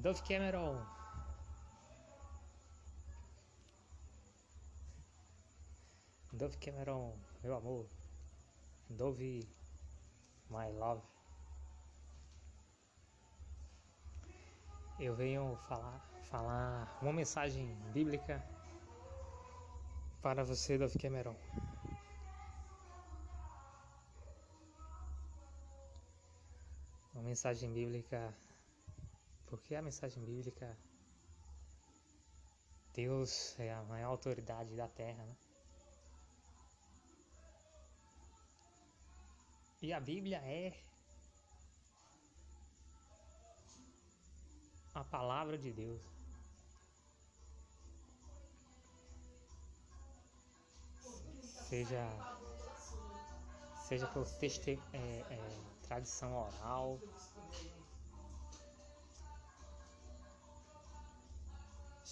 Dove Cameron. Dove Cameron, meu amor. Dove, my love. Eu venho falar, falar uma mensagem bíblica para você, Dove Cameron. Uma mensagem bíblica, porque a mensagem bíblica, Deus é a maior autoridade da terra, né? E a Bíblia é a palavra de Deus. Seja, seja por texto, é, é, tradição oral,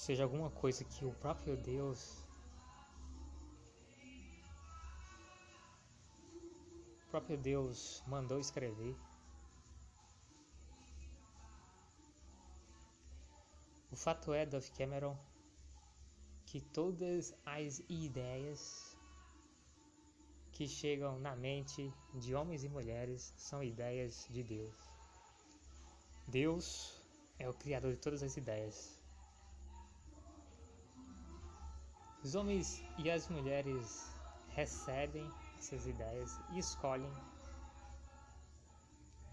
seja alguma coisa que o próprio Deus o próprio Deus mandou escrever. O fato é, Dove Cameron, que todas as ideias que chegam na mente de homens e mulheres são ideias de Deus. Deus é o criador de todas as ideias. Os homens e as mulheres recebem essas ideias e escolhem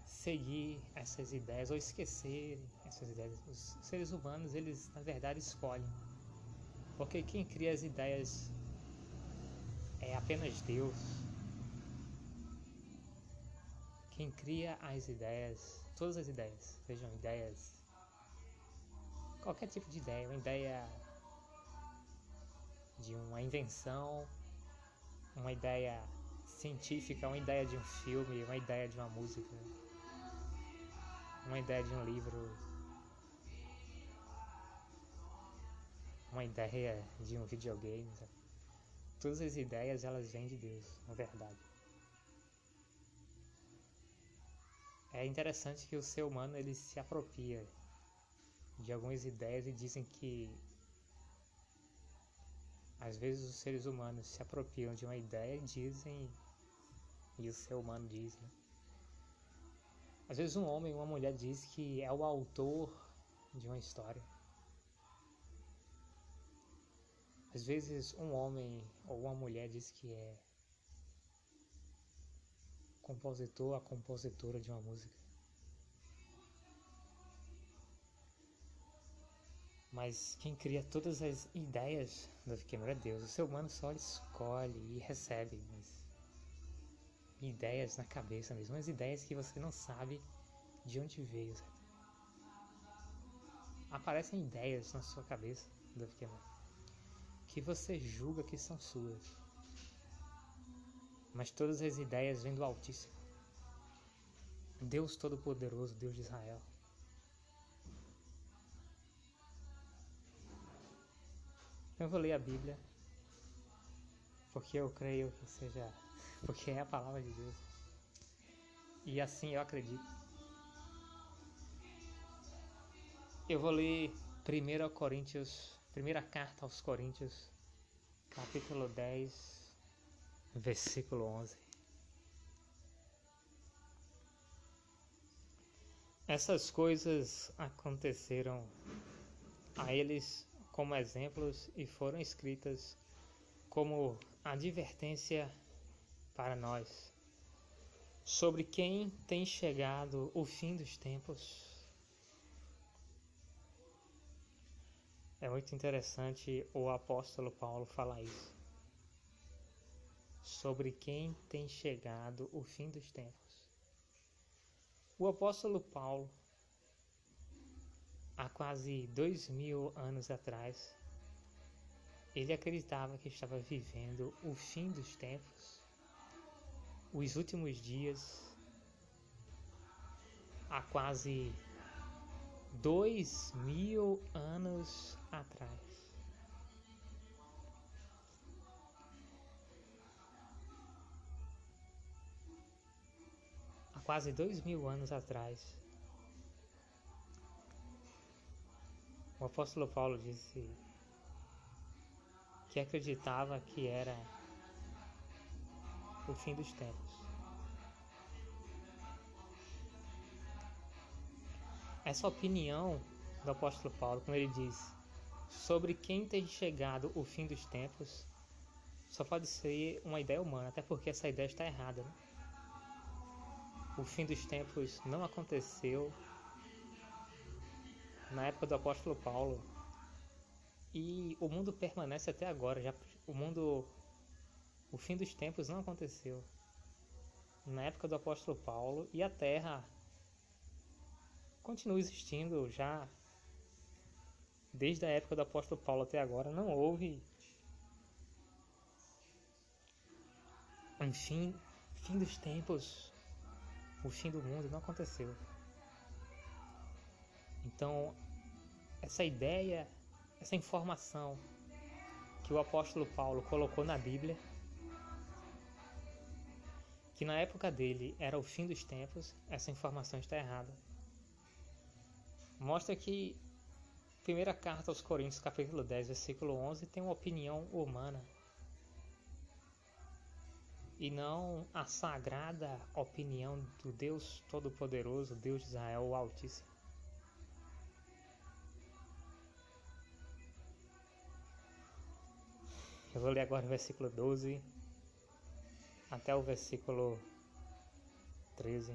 seguir essas ideias ou esquecer essas ideias. Os seres humanos, eles na verdade escolhem. Porque quem cria as ideias é apenas Deus. Quem cria as ideias, todas as ideias, sejam ideias, qualquer tipo de ideia, uma ideia de uma invenção, uma ideia científica, uma ideia de um filme, uma ideia de uma música, uma ideia de um livro, uma ideia de um videogame. Todas as ideias elas vêm de Deus, na verdade. É interessante que o ser humano ele se apropria de algumas ideias e dizem que às vezes os seres humanos se apropriam de uma ideia e dizem e o ser humano diz. Né? Às vezes um homem ou uma mulher diz que é o autor de uma história. Às vezes um homem ou uma mulher diz que é compositor, a compositora de uma música. Mas quem cria todas as ideias do Pequeno é Deus. O ser humano só escolhe e recebe. Ideias na cabeça mesmo, umas ideias que você não sabe de onde veio. Sabe? Aparecem ideias na sua cabeça do Pokémon que você julga que são suas, mas todas as ideias vêm do Altíssimo, Deus Todo-Poderoso, Deus de Israel. Eu vou ler a Bíblia porque eu creio que seja porque é a palavra de Deus. E assim eu acredito. Eu vou ler 1 Coríntios, primeira carta aos Coríntios, capítulo 10, versículo 11. Essas coisas aconteceram a eles como exemplos e foram escritas como advertência para nós sobre quem tem chegado o fim dos tempos. É muito interessante o apóstolo Paulo falar isso. Sobre quem tem chegado o fim dos tempos. O apóstolo Paulo, há quase dois mil anos atrás, ele acreditava que estava vivendo o fim dos tempos os últimos dias, há quase dois mil anos atrás. Há quase dois mil anos atrás, O apóstolo Paulo disse que acreditava que era o fim dos tempos. Essa opinião do apóstolo Paulo, quando ele diz sobre quem tem chegado o fim dos tempos, só pode ser uma ideia humana, até porque essa ideia está errada. Né? O fim dos tempos não aconteceu na época do apóstolo Paulo e o mundo permanece até agora. Já o mundo, o fim dos tempos não aconteceu na época do apóstolo Paulo e a Terra continua existindo já desde a época do apóstolo Paulo até agora. Não houve um fim, fim dos tempos, o fim do mundo não aconteceu. Então, essa ideia, essa informação que o apóstolo Paulo colocou na Bíblia, que na época dele era o fim dos tempos, essa informação está errada. Mostra que primeira carta aos Coríntios, capítulo 10, versículo 11, tem uma opinião humana e não a sagrada opinião do Deus Todo-Poderoso, Deus de Israel, o Altíssimo. Eu vou ler agora o versículo 12 até o versículo 13.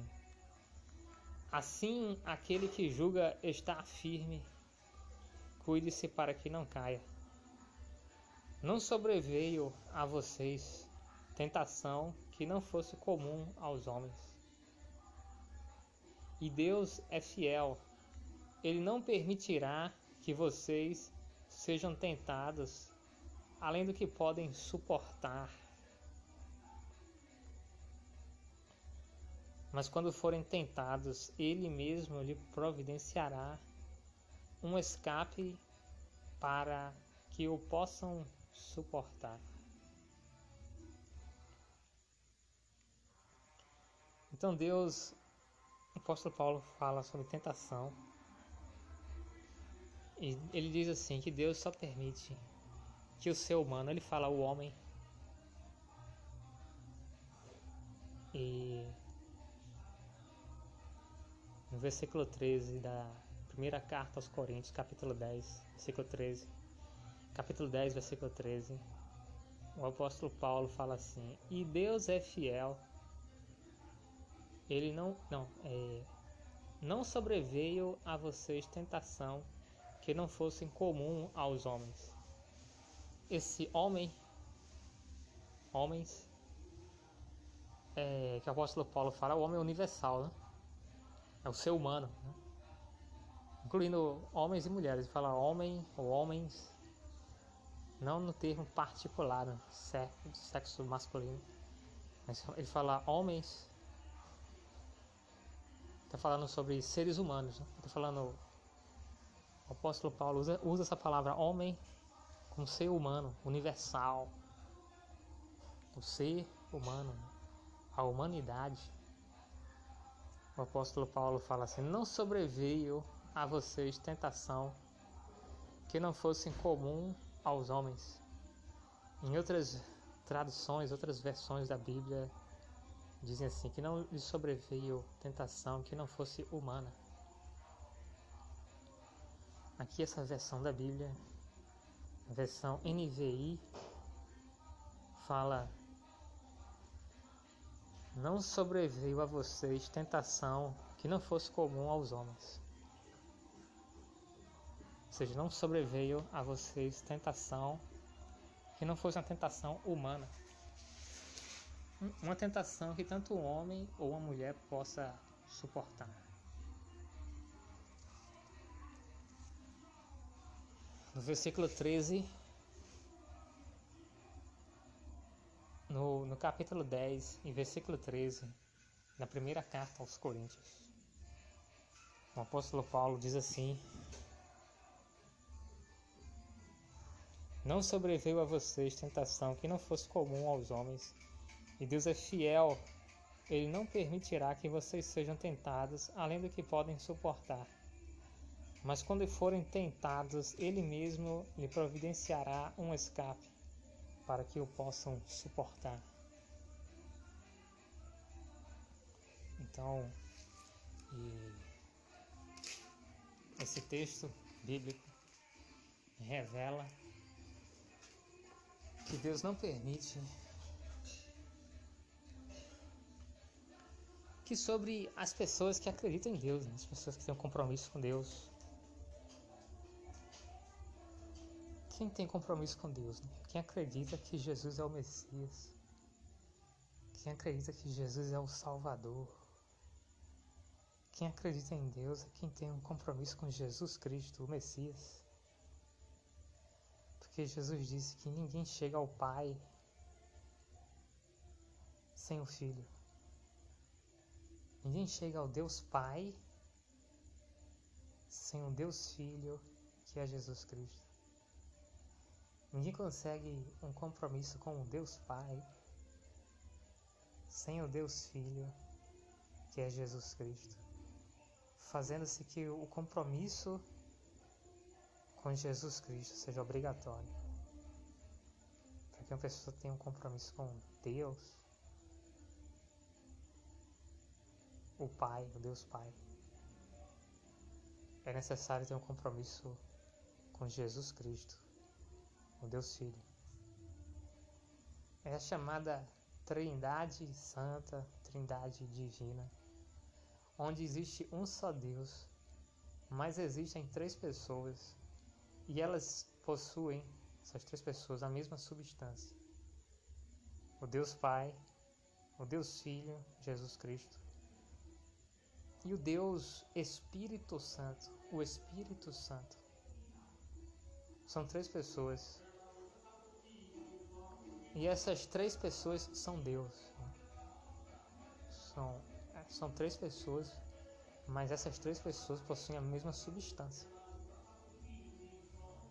Assim, aquele que julga está firme, cuide-se para que não caia. Não sobreveio a vocês tentação que não fosse comum aos homens. E Deus é fiel, Ele não permitirá que vocês sejam tentados além do que podem suportar. Mas quando forem tentados, Ele mesmo lhe providenciará um escape para que o possam suportar. Então Deus, o apóstolo Paulo fala sobre tentação. E ele diz assim que Deus só permite que o ser humano, ele fala o homem. E no versículo 13 da primeira carta aos Coríntios, capítulo 10, versículo 13. Capítulo 10, versículo 13. O apóstolo Paulo fala assim: "E Deus é fiel, ele não não é, não sobreveio a vocês tentação que não fosse comum aos homens. Esse homem, homens, é, que o apóstolo Paulo fala, o homem universal, né? é o ser humano, né? incluindo homens e mulheres. Ele fala homem ou homens, não no termo particular, né? sexo, sexo masculino, mas ele fala homens Está falando sobre seres humanos. Está né? falando. O apóstolo Paulo usa, usa essa palavra homem como ser humano, universal. O ser humano, a humanidade. O apóstolo Paulo fala assim: Não sobreveio a vocês tentação que não fosse comum aos homens. Em outras traduções, outras versões da Bíblia, dizem assim: que não lhe sobreveio tentação que não fosse humana. Aqui, essa versão da Bíblia, versão NVI, fala: Não sobreveio a vocês tentação que não fosse comum aos homens. Ou seja, não sobreveio a vocês tentação que não fosse uma tentação humana uma tentação que tanto um homem ou uma mulher possa suportar. Versículo 13, no, no capítulo 10, em versículo 13, na primeira carta aos Coríntios, o apóstolo Paulo diz assim: Não sobreveio a vocês tentação que não fosse comum aos homens e Deus é fiel, Ele não permitirá que vocês sejam tentados além do que podem suportar. Mas quando forem tentados, Ele mesmo lhe providenciará um escape para que o possam suportar. Então, esse texto bíblico revela que Deus não permite que sobre as pessoas que acreditam em Deus, né? as pessoas que têm um compromisso com Deus. Quem tem compromisso com Deus? Né? Quem acredita que Jesus é o Messias? Quem acredita que Jesus é o Salvador? Quem acredita em Deus é quem tem um compromisso com Jesus Cristo, o Messias. Porque Jesus disse que ninguém chega ao Pai sem o Filho. Ninguém chega ao Deus Pai sem o Deus Filho, que é Jesus Cristo. Ninguém consegue um compromisso com o Deus Pai sem o Deus Filho, que é Jesus Cristo. Fazendo-se que o compromisso com Jesus Cristo seja obrigatório. Para que uma pessoa tenha um compromisso com Deus, o Pai, o Deus Pai, é necessário ter um compromisso com Jesus Cristo, o Deus Filho. É a chamada Trindade Santa, Trindade Divina, onde existe um só Deus, mas existem três pessoas e elas possuem, essas três pessoas, a mesma substância: o Deus Pai, o Deus Filho, Jesus Cristo, e o Deus Espírito Santo, o Espírito Santo. São três pessoas. E essas três pessoas são Deus. São, são três pessoas, mas essas três pessoas possuem a mesma substância.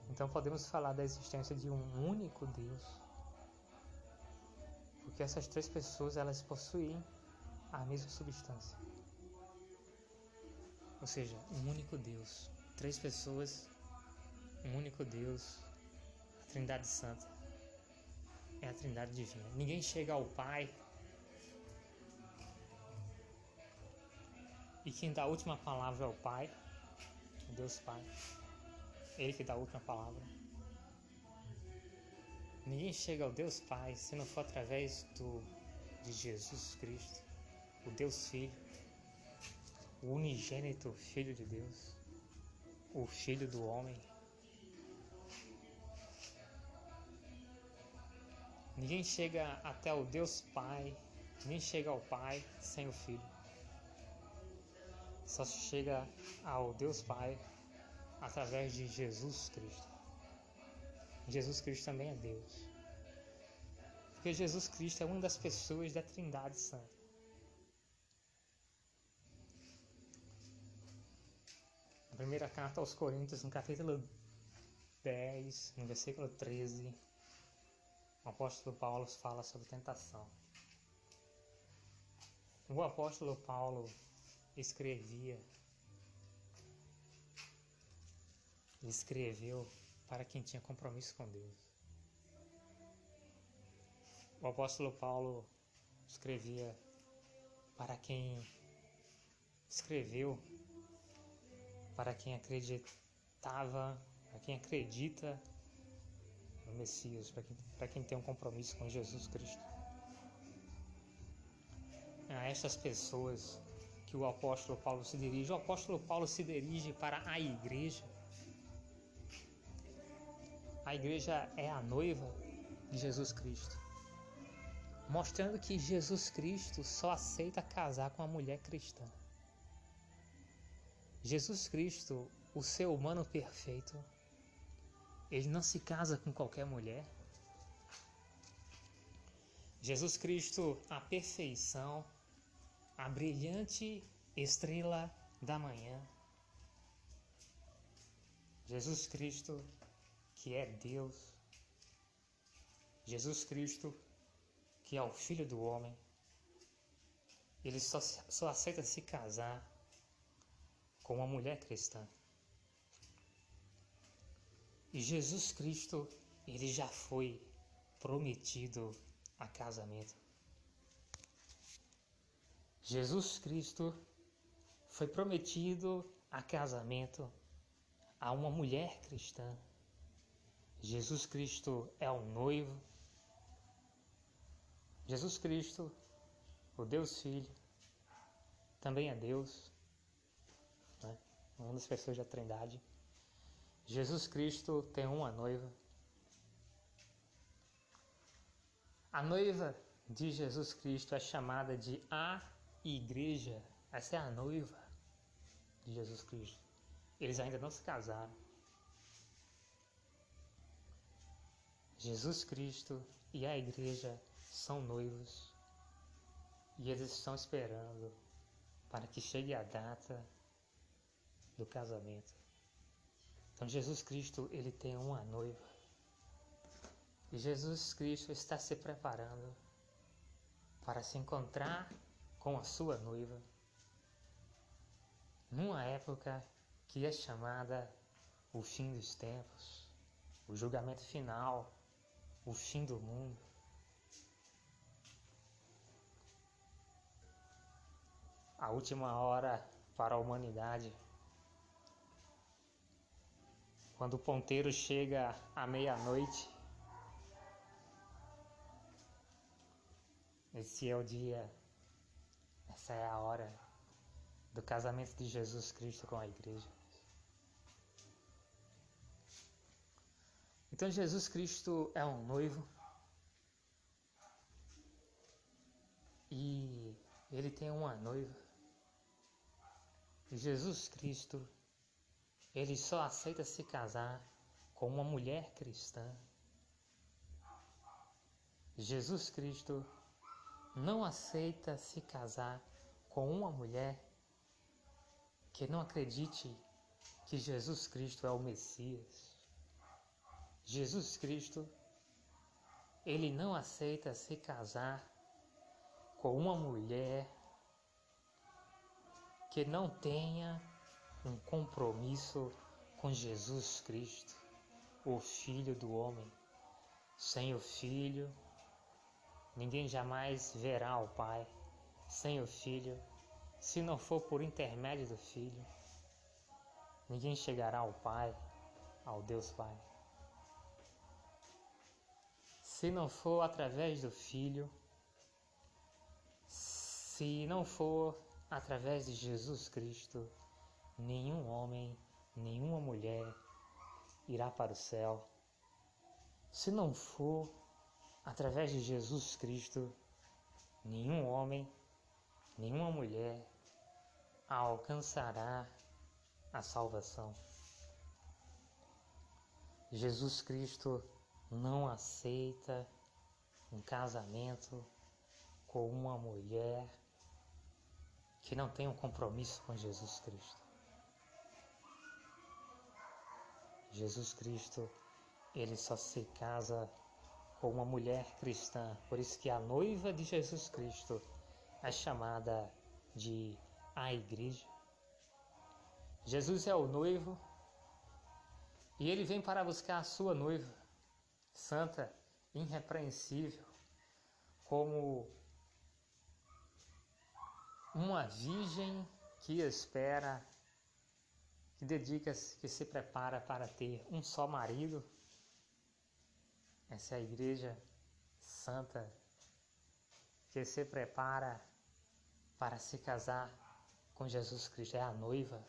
Então podemos falar da existência de um único Deus. Porque essas três pessoas elas possuem a mesma substância. Ou seja, um único Deus. Três pessoas, um único Deus, a Trindade Santa. É a Trindade Divina. Ninguém chega ao Pai. E quem dá a última palavra é o Pai, Deus Pai. Ele que dá a última palavra. Ninguém chega ao Deus Pai se não for através do, de Jesus Cristo, o Deus Filho, o unigênito Filho de Deus, o Filho do homem. Ninguém chega até o Deus Pai, ninguém chega ao Pai sem o Filho. Só chega ao Deus Pai através de Jesus Cristo. Jesus Cristo também é Deus. Porque Jesus Cristo é uma das pessoas da Trindade Santa. Na primeira carta aos Coríntios, no capítulo 10, no versículo 13, o apóstolo Paulo fala sobre tentação. O apóstolo Paulo escrevia escreveu para quem tinha compromisso com Deus. O apóstolo Paulo escrevia para quem escreveu, para quem acreditava, para quem acredita no Messias, para quem, quem tem um compromisso com Jesus Cristo. A estas pessoas que o apóstolo Paulo se dirige, o apóstolo Paulo se dirige para a igreja a igreja é a noiva de Jesus Cristo, mostrando que Jesus Cristo só aceita casar com a mulher cristã. Jesus Cristo, o ser humano perfeito, ele não se casa com qualquer mulher. Jesus Cristo, a perfeição, a brilhante estrela da manhã. Jesus Cristo, que é Deus, Jesus Cristo, que é o Filho do Homem, ele só, só aceita se casar com uma mulher cristã. E Jesus Cristo, ele já foi prometido a casamento. Jesus Cristo foi prometido a casamento a uma mulher cristã. Jesus Cristo é o noivo. Jesus Cristo, o Deus Filho, também é Deus, né? uma das pessoas da Trindade. Jesus Cristo tem uma noiva. A noiva de Jesus Cristo é chamada de a igreja. Essa é a noiva de Jesus Cristo. Eles ainda não se casaram. Jesus Cristo e a igreja são noivos e eles estão esperando para que chegue a data do casamento. Então Jesus Cristo, ele tem uma noiva. E Jesus Cristo está se preparando para se encontrar com a sua noiva numa época que é chamada o fim dos tempos, o julgamento final, o fim do mundo. A última hora para a humanidade. Quando o ponteiro chega à meia-noite, esse é o dia, essa é a hora do casamento de Jesus Cristo com a igreja. Então Jesus Cristo é um noivo e ele tem uma noiva. Jesus Cristo ele só aceita se casar com uma mulher cristã. Jesus Cristo não aceita se casar com uma mulher que não acredite que Jesus Cristo é o Messias. Jesus Cristo, ele não aceita se casar com uma mulher que não tenha um compromisso com Jesus Cristo, o Filho do homem. Sem o Filho, ninguém jamais verá o Pai. Sem o Filho, se não for por intermédio do Filho, ninguém chegará ao Pai, ao Deus Pai. Se não for através do Filho, se não for através de Jesus Cristo, nenhum homem, nenhuma mulher irá para o céu. Se não for através de Jesus Cristo, nenhum homem, nenhuma mulher alcançará a salvação. Jesus Cristo não aceita um casamento com uma mulher que não tem um compromisso com Jesus Cristo. Jesus Cristo, ele só se casa com uma mulher cristã. Por isso que a noiva de Jesus Cristo é chamada de a igreja. Jesus é o noivo e ele vem para buscar a sua noiva, santa, irrepreensível, como uma virgem que espera que dedica-se, que se prepara para ter um só marido. Essa é a igreja santa que se prepara para se casar com Jesus Cristo, é a noiva.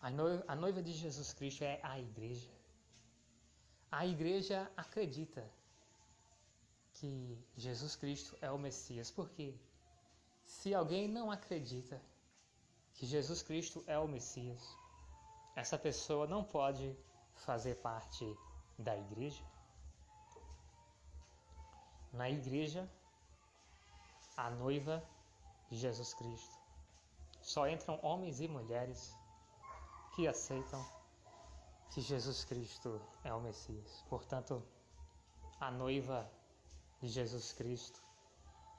A noiva, a noiva de Jesus Cristo é a igreja. A igreja acredita que Jesus Cristo é o Messias, porque se alguém não acredita que Jesus Cristo é o Messias, essa pessoa não pode fazer parte da igreja. Na igreja, a noiva de Jesus Cristo, só entram homens e mulheres que aceitam que Jesus Cristo é o Messias. Portanto, a noiva de Jesus Cristo,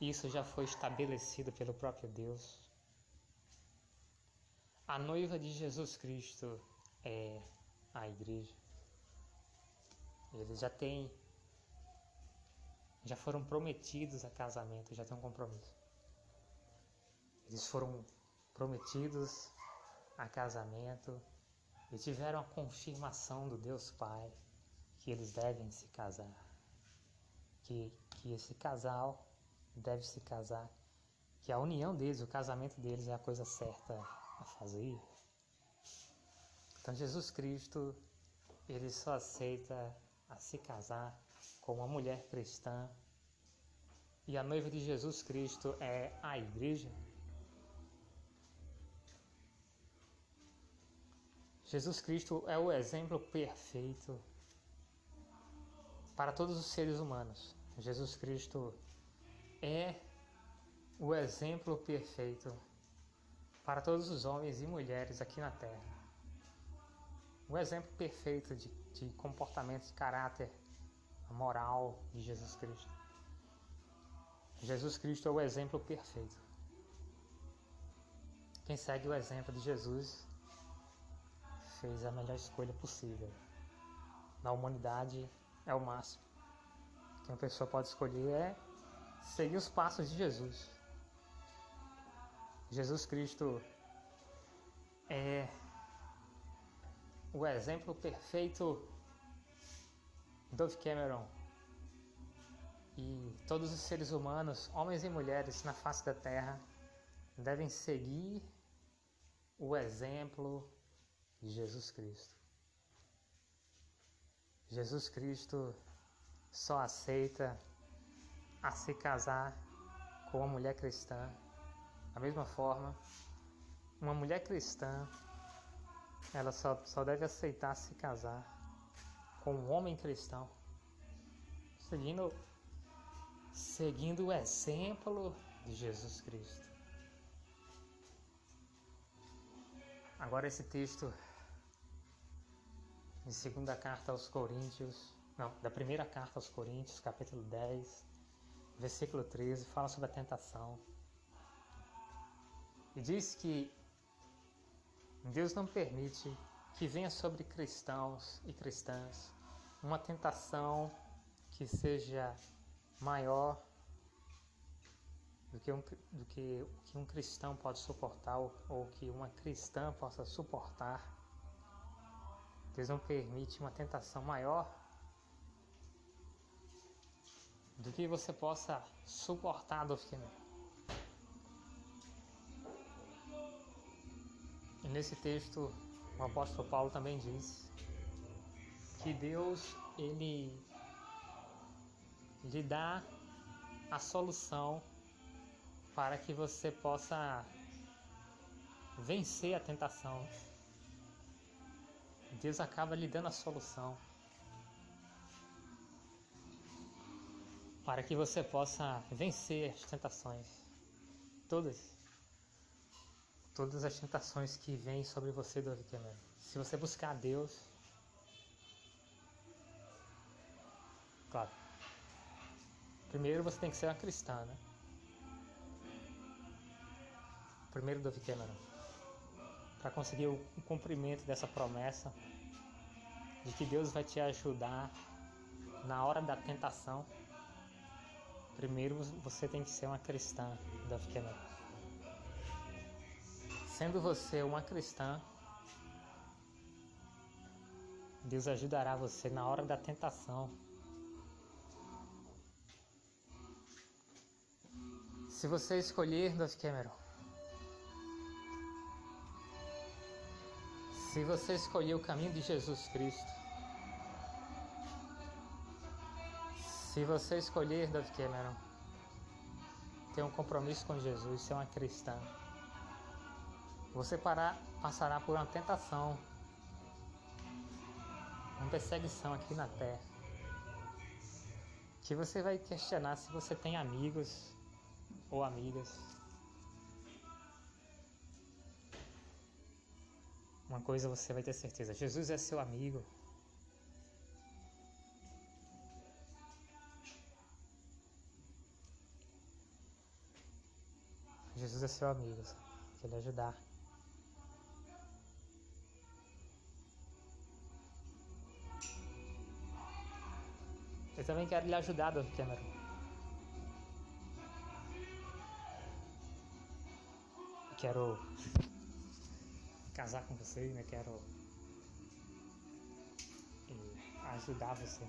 isso já foi estabelecido pelo próprio Deus. A noiva de Jesus Cristo é a igreja. Eles já têm. Já foram prometidos a casamento, já têm um compromisso. Eles foram prometidos a casamento e tiveram a confirmação do Deus Pai que eles devem se casar. Que, que esse casal deve se casar. Que a união deles, o casamento deles é a coisa certa a fazer. Então Jesus Cristo, ele só aceita a se casar com uma mulher cristã. E a noiva de Jesus Cristo é a igreja. Jesus Cristo é o exemplo perfeito para todos os seres humanos. Jesus Cristo é o exemplo perfeito para todos os homens e mulheres aqui na Terra. O exemplo perfeito de, de comportamento, de caráter, moral de Jesus Cristo. Jesus Cristo é o exemplo perfeito. Quem segue o exemplo de Jesus fez a melhor escolha possível. Na humanidade é o máximo que uma pessoa pode escolher é seguir os passos de Jesus. Jesus Cristo é o exemplo perfeito Dove Cameron e todos os seres humanos, homens e mulheres na face da terra, devem seguir o exemplo de Jesus Cristo. Jesus Cristo só aceita a se casar com uma mulher cristã. Da mesma forma, uma mulher cristã ela só, só deve aceitar se casar com um homem cristão, seguindo, seguindo o exemplo de Jesus Cristo. Agora esse texto de segunda carta aos Coríntios, não, da primeira carta aos Coríntios, capítulo 10, versículo 13, fala sobre a tentação. E diz que Deus não permite que venha sobre cristãos e cristãs uma tentação que seja maior do que um, do que, que um cristão pode suportar ou, ou que uma cristã possa suportar. Deus não permite uma tentação maior do que você possa suportar do nesse texto, o apóstolo Paulo também diz que Deus ele lhe dá a solução para que você possa vencer a tentação. Deus acaba lhe dando a solução. para que você possa vencer as tentações. Todas. Todas as tentações que vêm sobre você, Davi Cameron. Se você buscar a Deus. Claro. Primeiro você tem que ser uma cristã, né? Primeiro, Davi Cameron. Para conseguir o cumprimento dessa promessa de que Deus vai te ajudar na hora da tentação Primeiro você tem que ser uma cristã, Duff Cameron. Sendo você uma cristã, Deus ajudará você na hora da tentação. Se você escolher Duff Cameron, se você escolher o caminho de Jesus Cristo, Se você escolher Dove Cameron, ter um compromisso com Jesus, ser uma cristã, você parar, passará por uma tentação, uma perseguição aqui na terra, que você vai questionar se você tem amigos ou amigas. Uma coisa você vai ter certeza: Jesus é seu amigo. Jesus é seu amigo, quer lhe ajudar. Eu também quero lhe ajudar, Dove Cameron. Quero casar com você, né? Quero eh, ajudar você.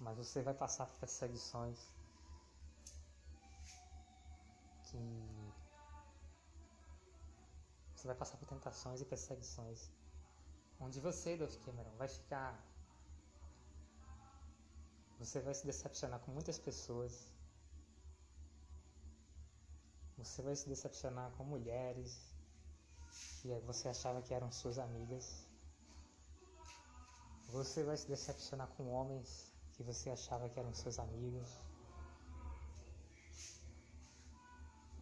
Mas você vai passar por perseguições que você vai passar por tentações e perseguições onde você, Dove Cameron, vai ficar você vai se decepcionar com muitas pessoas. Você vai se decepcionar com mulheres que você achava que eram suas amigas. Você vai se decepcionar com homens que você achava que eram seus amigos.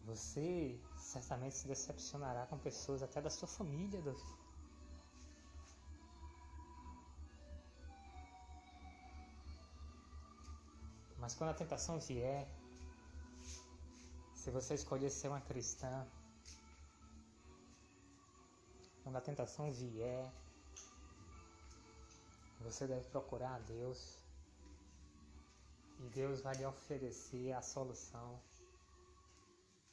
Você certamente se decepcionará com pessoas até da sua família, Davi. Mas quando a tentação vier, se você escolher ser uma cristã, quando a tentação vier, você deve procurar a Deus e Deus vai lhe oferecer a solução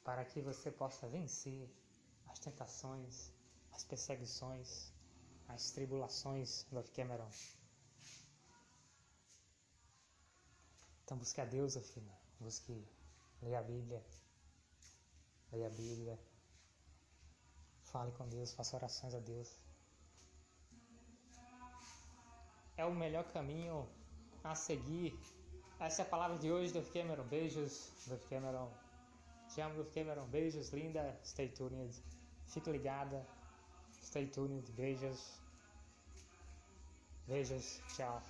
para que você possa vencer as tentações, as perseguições, as tribulações, Lord Cameron. Então busque a Deus, filho. Busque ler a Bíblia. Leia a Bíblia. Fale com Deus, faça orações a Deus. É o melhor caminho a seguir essa é a palavra de hoje, Dove Cameron. Beijos, Dove Cameron. Te amo, Dove Cameron. Beijos, linda. Stay tuned. Fique ligada. Stay tuned. Beijos. Beijos. Tchau.